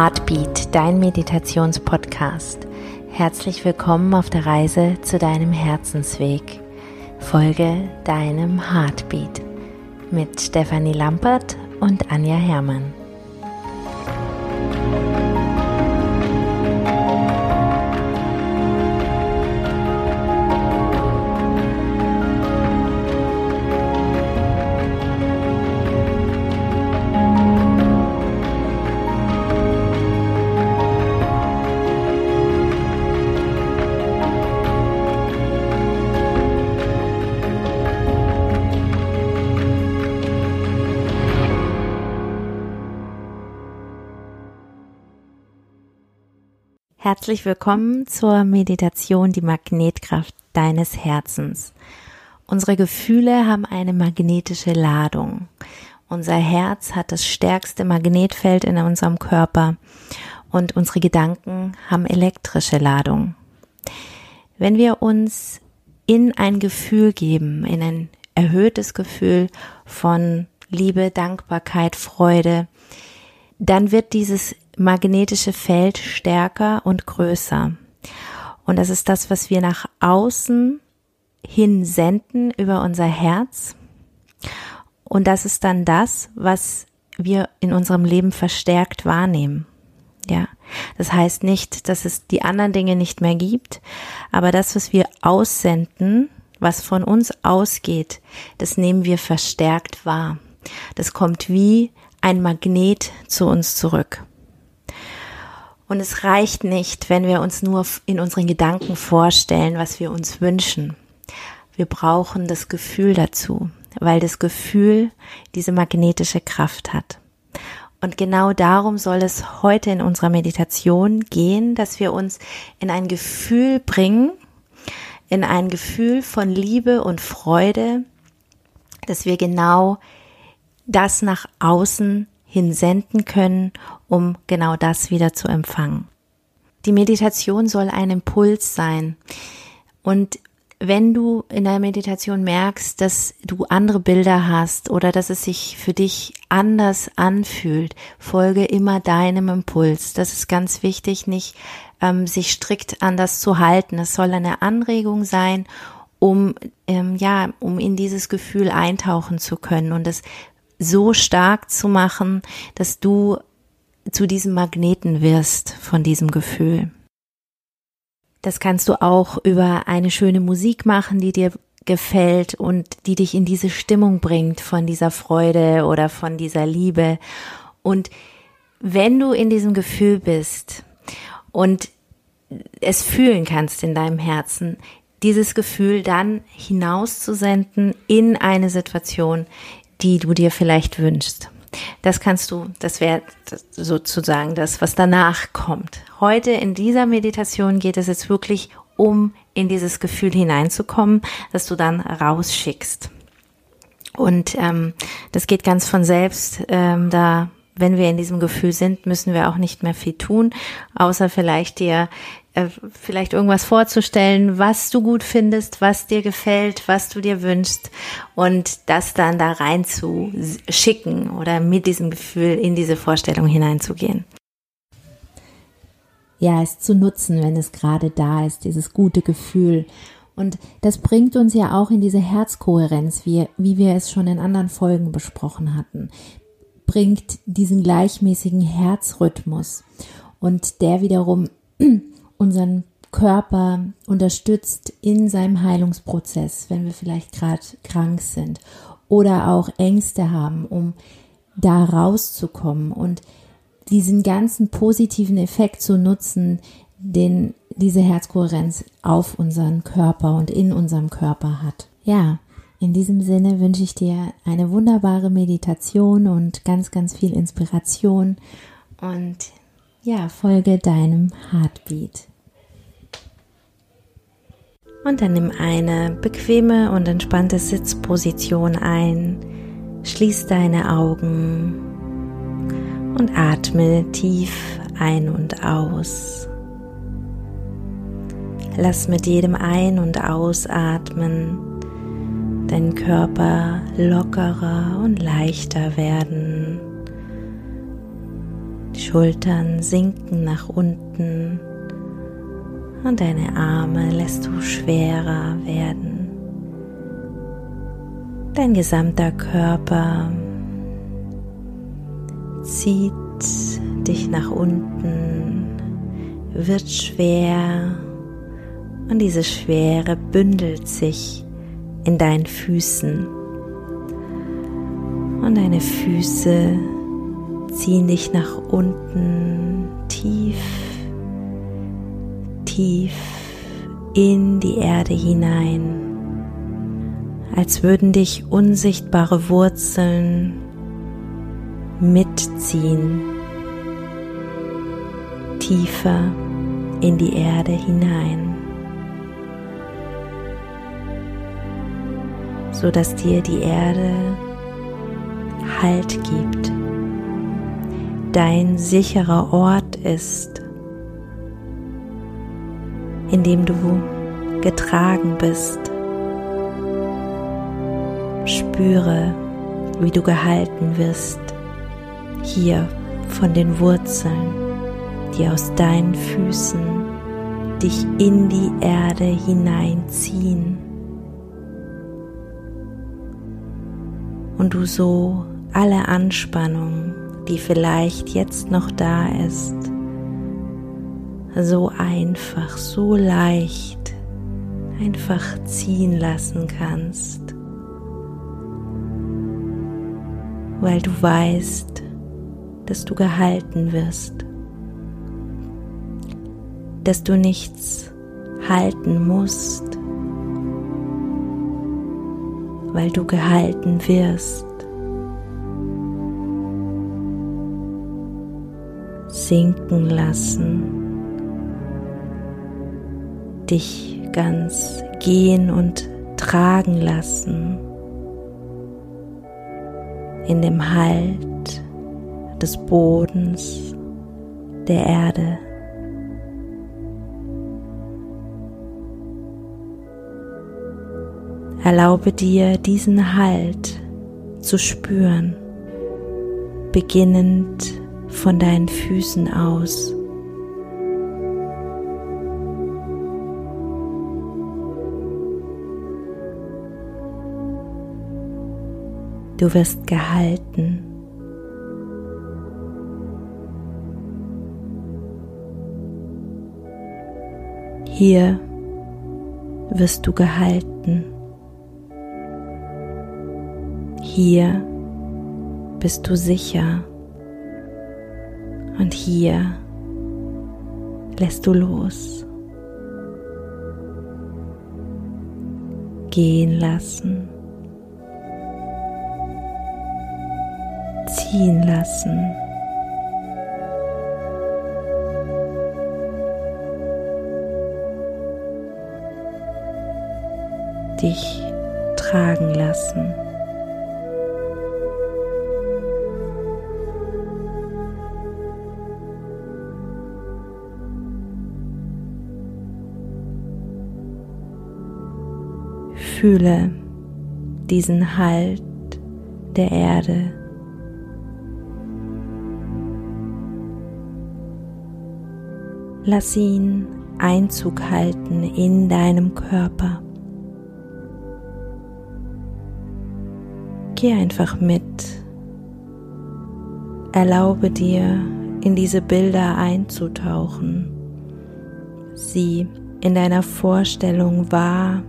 Heartbeat, dein Meditationspodcast. Herzlich willkommen auf der Reise zu deinem Herzensweg. Folge deinem Heartbeat mit Stefanie Lampert und Anja Herrmann. Herzlich willkommen zur Meditation Die Magnetkraft deines Herzens. Unsere Gefühle haben eine magnetische Ladung. Unser Herz hat das stärkste Magnetfeld in unserem Körper und unsere Gedanken haben elektrische Ladung. Wenn wir uns in ein Gefühl geben, in ein erhöhtes Gefühl von Liebe, Dankbarkeit, Freude, dann wird dieses magnetische Feld stärker und größer. Und das ist das, was wir nach außen hin senden über unser Herz. Und das ist dann das, was wir in unserem Leben verstärkt wahrnehmen. Ja, das heißt nicht, dass es die anderen Dinge nicht mehr gibt, aber das, was wir aussenden, was von uns ausgeht, das nehmen wir verstärkt wahr. Das kommt wie ein Magnet zu uns zurück. Und es reicht nicht, wenn wir uns nur in unseren Gedanken vorstellen, was wir uns wünschen. Wir brauchen das Gefühl dazu, weil das Gefühl diese magnetische Kraft hat. Und genau darum soll es heute in unserer Meditation gehen, dass wir uns in ein Gefühl bringen, in ein Gefühl von Liebe und Freude, dass wir genau das nach außen hinsenden können, um genau das wieder zu empfangen. Die Meditation soll ein Impuls sein. Und wenn du in der Meditation merkst, dass du andere Bilder hast oder dass es sich für dich anders anfühlt, folge immer deinem Impuls. Das ist ganz wichtig, nicht ähm, sich strikt an das zu halten. Es soll eine Anregung sein, um ähm, ja, um in dieses Gefühl eintauchen zu können und es so stark zu machen, dass du zu diesem Magneten wirst von diesem Gefühl. Das kannst du auch über eine schöne Musik machen, die dir gefällt und die dich in diese Stimmung bringt von dieser Freude oder von dieser Liebe. Und wenn du in diesem Gefühl bist und es fühlen kannst in deinem Herzen, dieses Gefühl dann hinauszusenden in eine Situation, die du dir vielleicht wünschst. Das kannst du, das wäre sozusagen das, was danach kommt. Heute in dieser Meditation geht es jetzt wirklich um in dieses Gefühl hineinzukommen, dass du dann rausschickst. Und ähm, das geht ganz von selbst. Ähm, da, wenn wir in diesem Gefühl sind, müssen wir auch nicht mehr viel tun, außer vielleicht dir äh, vielleicht irgendwas vorzustellen, was du gut findest, was dir gefällt, was du dir wünschst und das dann da rein zu schicken oder mit diesem Gefühl in diese Vorstellung hineinzugehen. Ja, es zu nutzen, wenn es gerade da ist, dieses gute Gefühl. Und das bringt uns ja auch in diese Herzkohärenz, wie, wie wir es schon in anderen Folgen besprochen hatten, bringt diesen gleichmäßigen Herzrhythmus. Und der wiederum unseren Körper unterstützt in seinem Heilungsprozess, wenn wir vielleicht gerade krank sind oder auch Ängste haben, um da rauszukommen und diesen ganzen positiven Effekt zu nutzen, den diese Herzkohärenz auf unseren Körper und in unserem Körper hat. Ja, in diesem Sinne wünsche ich dir eine wunderbare Meditation und ganz, ganz viel Inspiration und ja, folge deinem Heartbeat. Und dann nimm eine bequeme und entspannte Sitzposition ein. Schließ deine Augen und atme tief ein und aus. Lass mit jedem Ein- und Ausatmen deinen Körper lockerer und leichter werden. Die Schultern sinken nach unten und deine Arme lässt du schwerer werden. Dein gesamter Körper zieht dich nach unten, wird schwer und diese Schwere bündelt sich in deinen Füßen. Und deine Füße ziehen dich nach unten tief, tief in die Erde hinein, als würden dich unsichtbare Wurzeln mitziehen, tiefer in die Erde hinein. so dass dir die Erde Halt gibt, dein sicherer Ort ist, in dem du getragen bist. Spüre, wie du gehalten wirst, hier von den Wurzeln, die aus deinen Füßen dich in die Erde hineinziehen. und du so alle Anspannung, die vielleicht jetzt noch da ist, so einfach, so leicht einfach ziehen lassen kannst, weil du weißt, dass du gehalten wirst, dass du nichts halten musst, weil du gehalten wirst. Sinken lassen, dich ganz gehen und tragen lassen in dem Halt des Bodens, der Erde. Erlaube dir diesen Halt zu spüren, beginnend von deinen Füßen aus. Du wirst gehalten. Hier wirst du gehalten. Hier bist du sicher und hier lässt du los. Gehen lassen. Ziehen lassen. Dich tragen lassen. Fühle diesen Halt der Erde. Lass ihn Einzug halten in deinem Körper. Geh einfach mit. Erlaube dir, in diese Bilder einzutauchen, sie in deiner Vorstellung wahr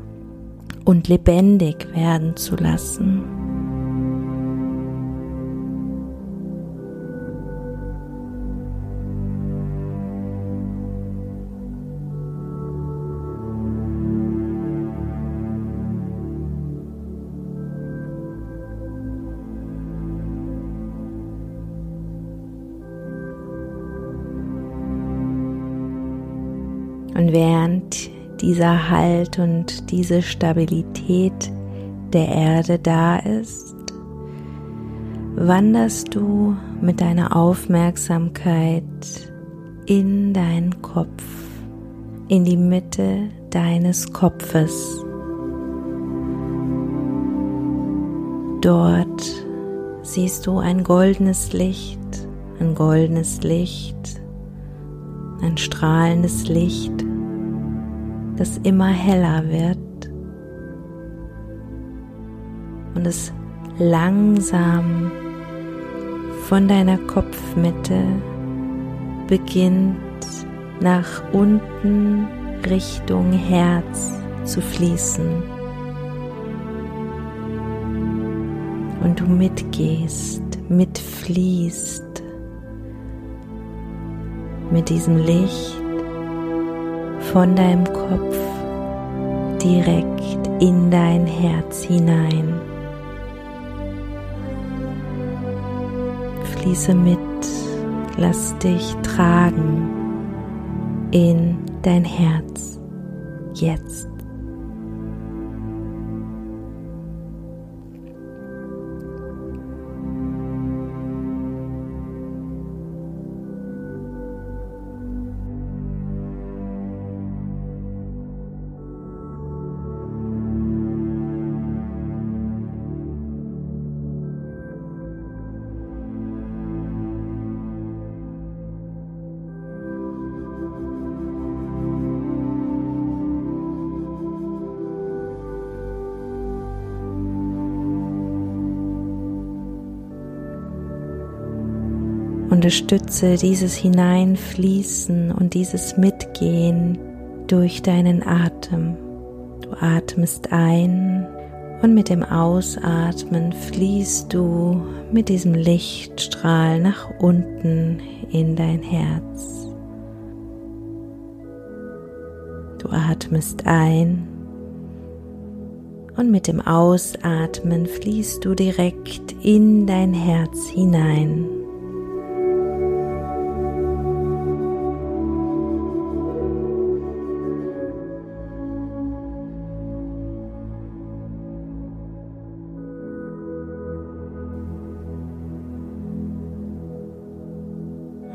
und lebendig werden zu lassen. Und während dieser Halt und diese Stabilität der Erde da ist, wanderst du mit deiner Aufmerksamkeit in deinen Kopf, in die Mitte deines Kopfes. Dort siehst du ein goldenes Licht, ein goldenes Licht, ein strahlendes Licht, das immer heller wird und es langsam von deiner Kopfmitte beginnt nach unten Richtung Herz zu fließen. Und du mitgehst, mitfließt mit diesem Licht von deinem Kopf direkt in dein Herz hinein. Fließe mit, lass dich tragen in dein Herz jetzt. Unterstütze dieses Hineinfließen und dieses Mitgehen durch deinen Atem. Du atmest ein und mit dem Ausatmen fließt du mit diesem Lichtstrahl nach unten in dein Herz. Du atmest ein und mit dem Ausatmen fließt du direkt in dein Herz hinein.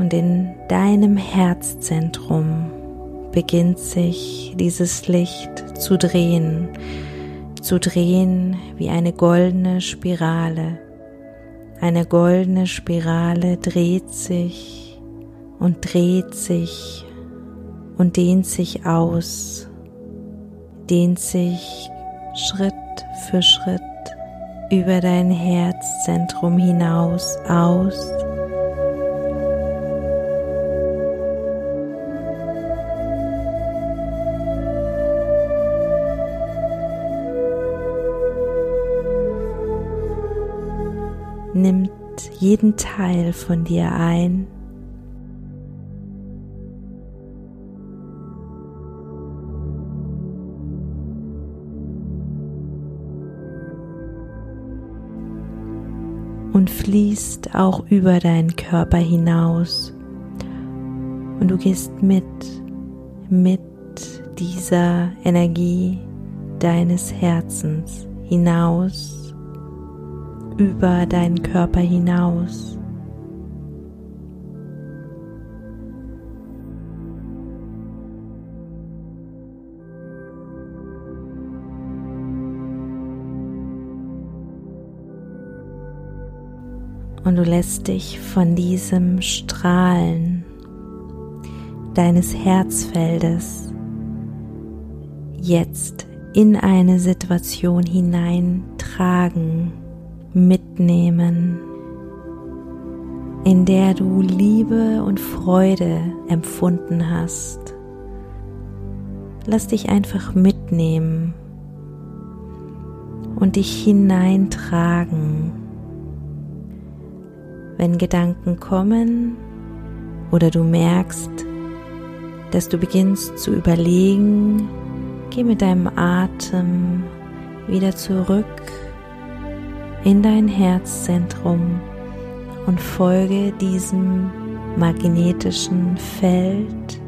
Und in deinem Herzzentrum beginnt sich dieses Licht zu drehen, zu drehen wie eine goldene Spirale. Eine goldene Spirale dreht sich und dreht sich und dehnt sich aus, dehnt sich Schritt für Schritt über dein Herzzentrum hinaus aus nimmt jeden Teil von dir ein. Und fließt auch über deinen Körper hinaus. Und du gehst mit, mit dieser Energie deines Herzens hinaus über deinen Körper hinaus. Und du lässt dich von diesem Strahlen deines Herzfeldes jetzt in eine Situation hineintragen mitnehmen, in der du Liebe und Freude empfunden hast. Lass dich einfach mitnehmen und dich hineintragen. Wenn Gedanken kommen oder du merkst, dass du beginnst zu überlegen, geh mit deinem Atem wieder zurück in dein Herzzentrum und folge diesem magnetischen Feld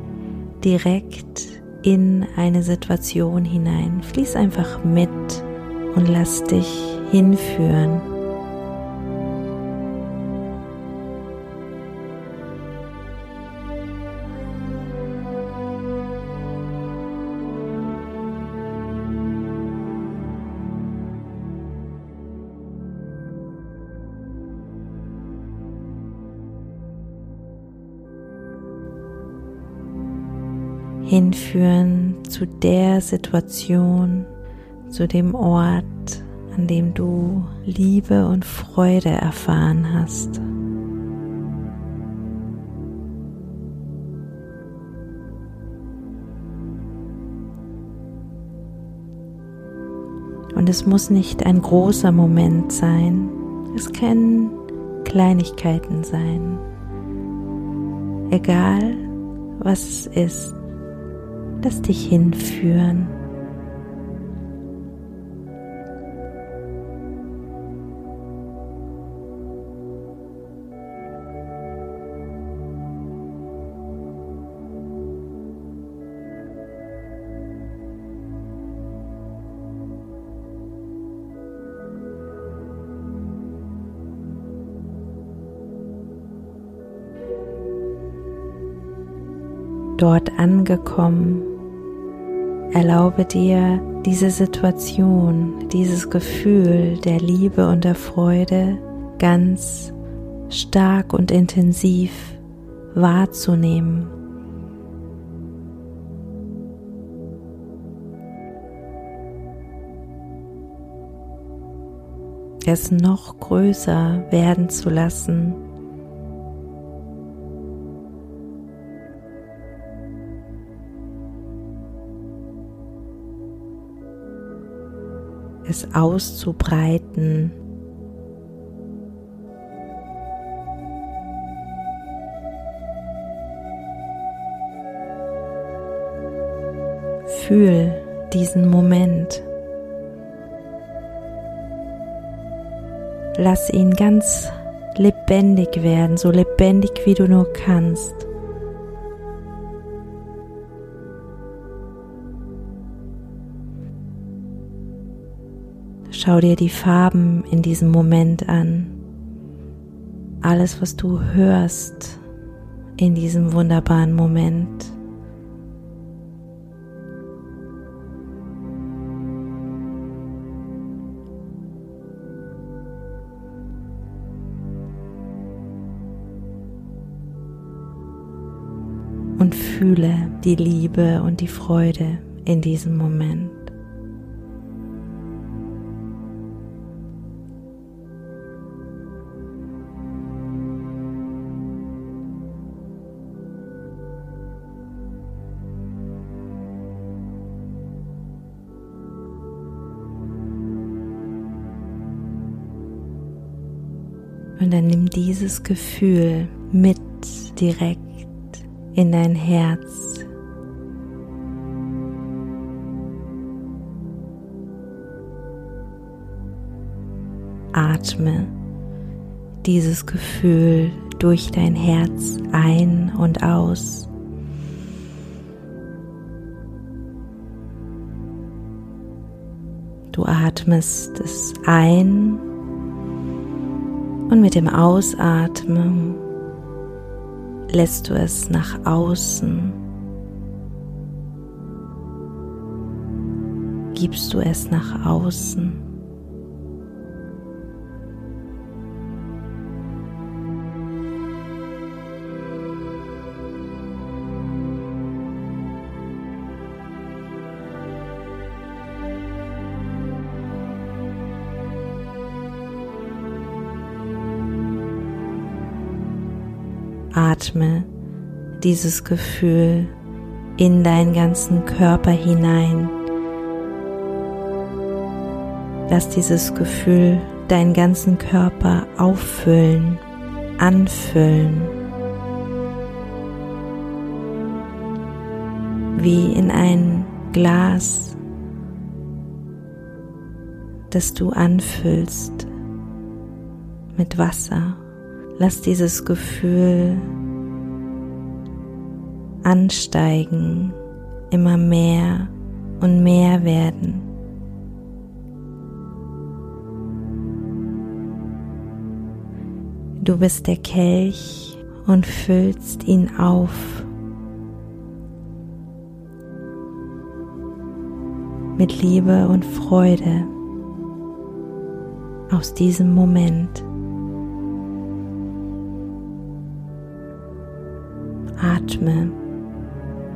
direkt in eine Situation hinein. Fließ einfach mit und lass dich hinführen. Hinführen zu der Situation, zu dem Ort, an dem du Liebe und Freude erfahren hast. Und es muss nicht ein großer Moment sein, es können Kleinigkeiten sein. Egal, was es ist, lass dich hinführen. dort angekommen, erlaube dir diese Situation, dieses Gefühl der Liebe und der Freude ganz stark und intensiv wahrzunehmen. Es noch größer werden zu lassen es auszubreiten. Fühl diesen Moment. Lass ihn ganz lebendig werden, so lebendig wie du nur kannst. Schau dir die Farben in diesem Moment an. Alles, was du hörst in diesem wunderbaren Moment. Und fühle die Liebe und die Freude in diesem Moment. Dieses Gefühl mit direkt in dein Herz. Atme dieses Gefühl durch dein Herz ein und aus. Du atmest es ein und mit dem Ausatmen lässt du es nach außen. Gibst du es nach außen. Atme dieses Gefühl in deinen ganzen Körper hinein. Lass dieses Gefühl deinen ganzen Körper auffüllen, anfüllen. Wie in ein Glas, das du anfüllst mit Wasser. Lass dieses Gefühl ansteigen, immer mehr und mehr werden. Du bist der Kelch und füllst ihn auf mit Liebe und Freude aus diesem Moment. Atme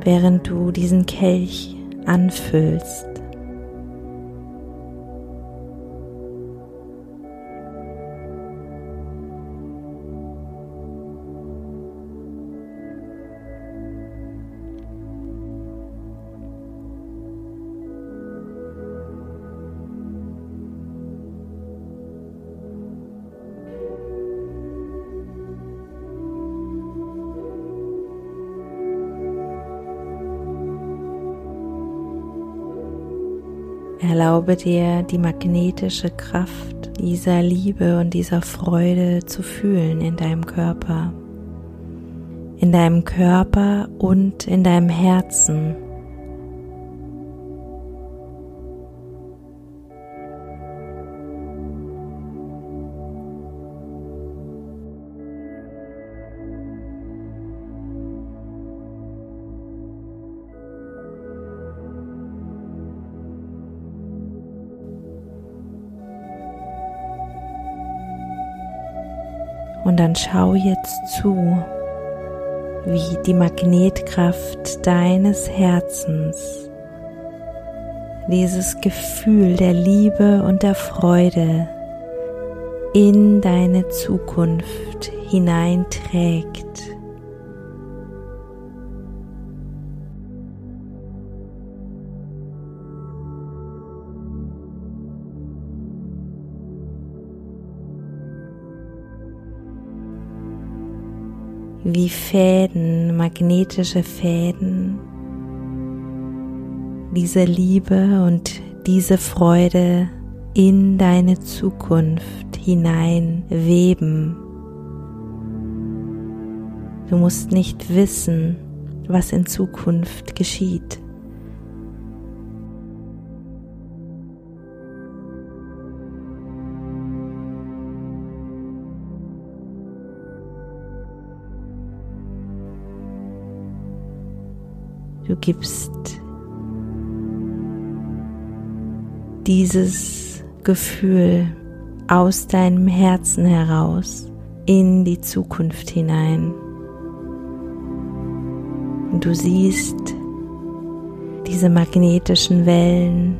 während du diesen Kelch anfüllst. Erlaube dir die magnetische Kraft dieser Liebe und dieser Freude zu fühlen in deinem Körper, in deinem Körper und in deinem Herzen. Und dann schau jetzt zu, wie die Magnetkraft deines Herzens dieses Gefühl der Liebe und der Freude in deine Zukunft hineinträgt. Wie Fäden, magnetische Fäden, diese Liebe und diese Freude in deine Zukunft hinein weben. Du musst nicht wissen, was in Zukunft geschieht. Du gibst dieses Gefühl aus deinem Herzen heraus in die Zukunft hinein. Und du siehst diese magnetischen Wellen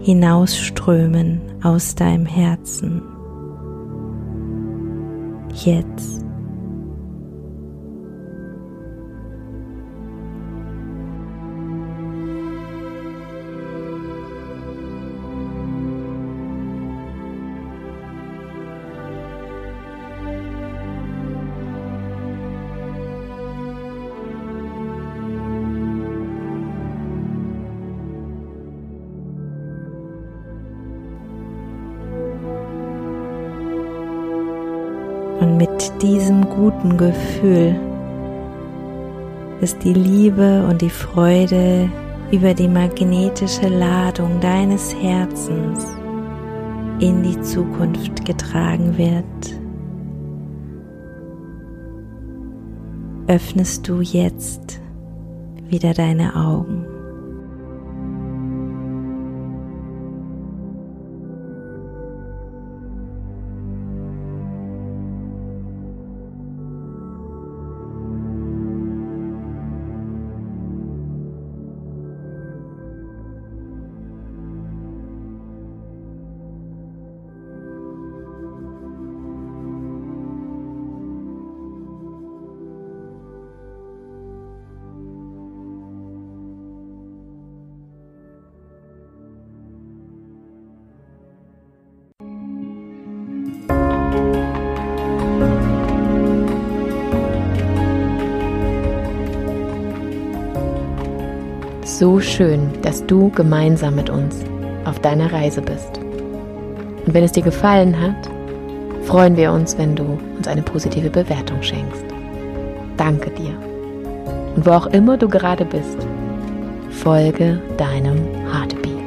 hinausströmen aus deinem Herzen. Jetzt. Diesem guten Gefühl ist die Liebe und die Freude über die magnetische Ladung deines Herzens in die Zukunft getragen wird. Öffnest du jetzt wieder deine Augen. So schön, dass du gemeinsam mit uns auf deiner Reise bist. Und wenn es dir gefallen hat, freuen wir uns, wenn du uns eine positive Bewertung schenkst. Danke dir. Und wo auch immer du gerade bist, folge deinem Heartbeat.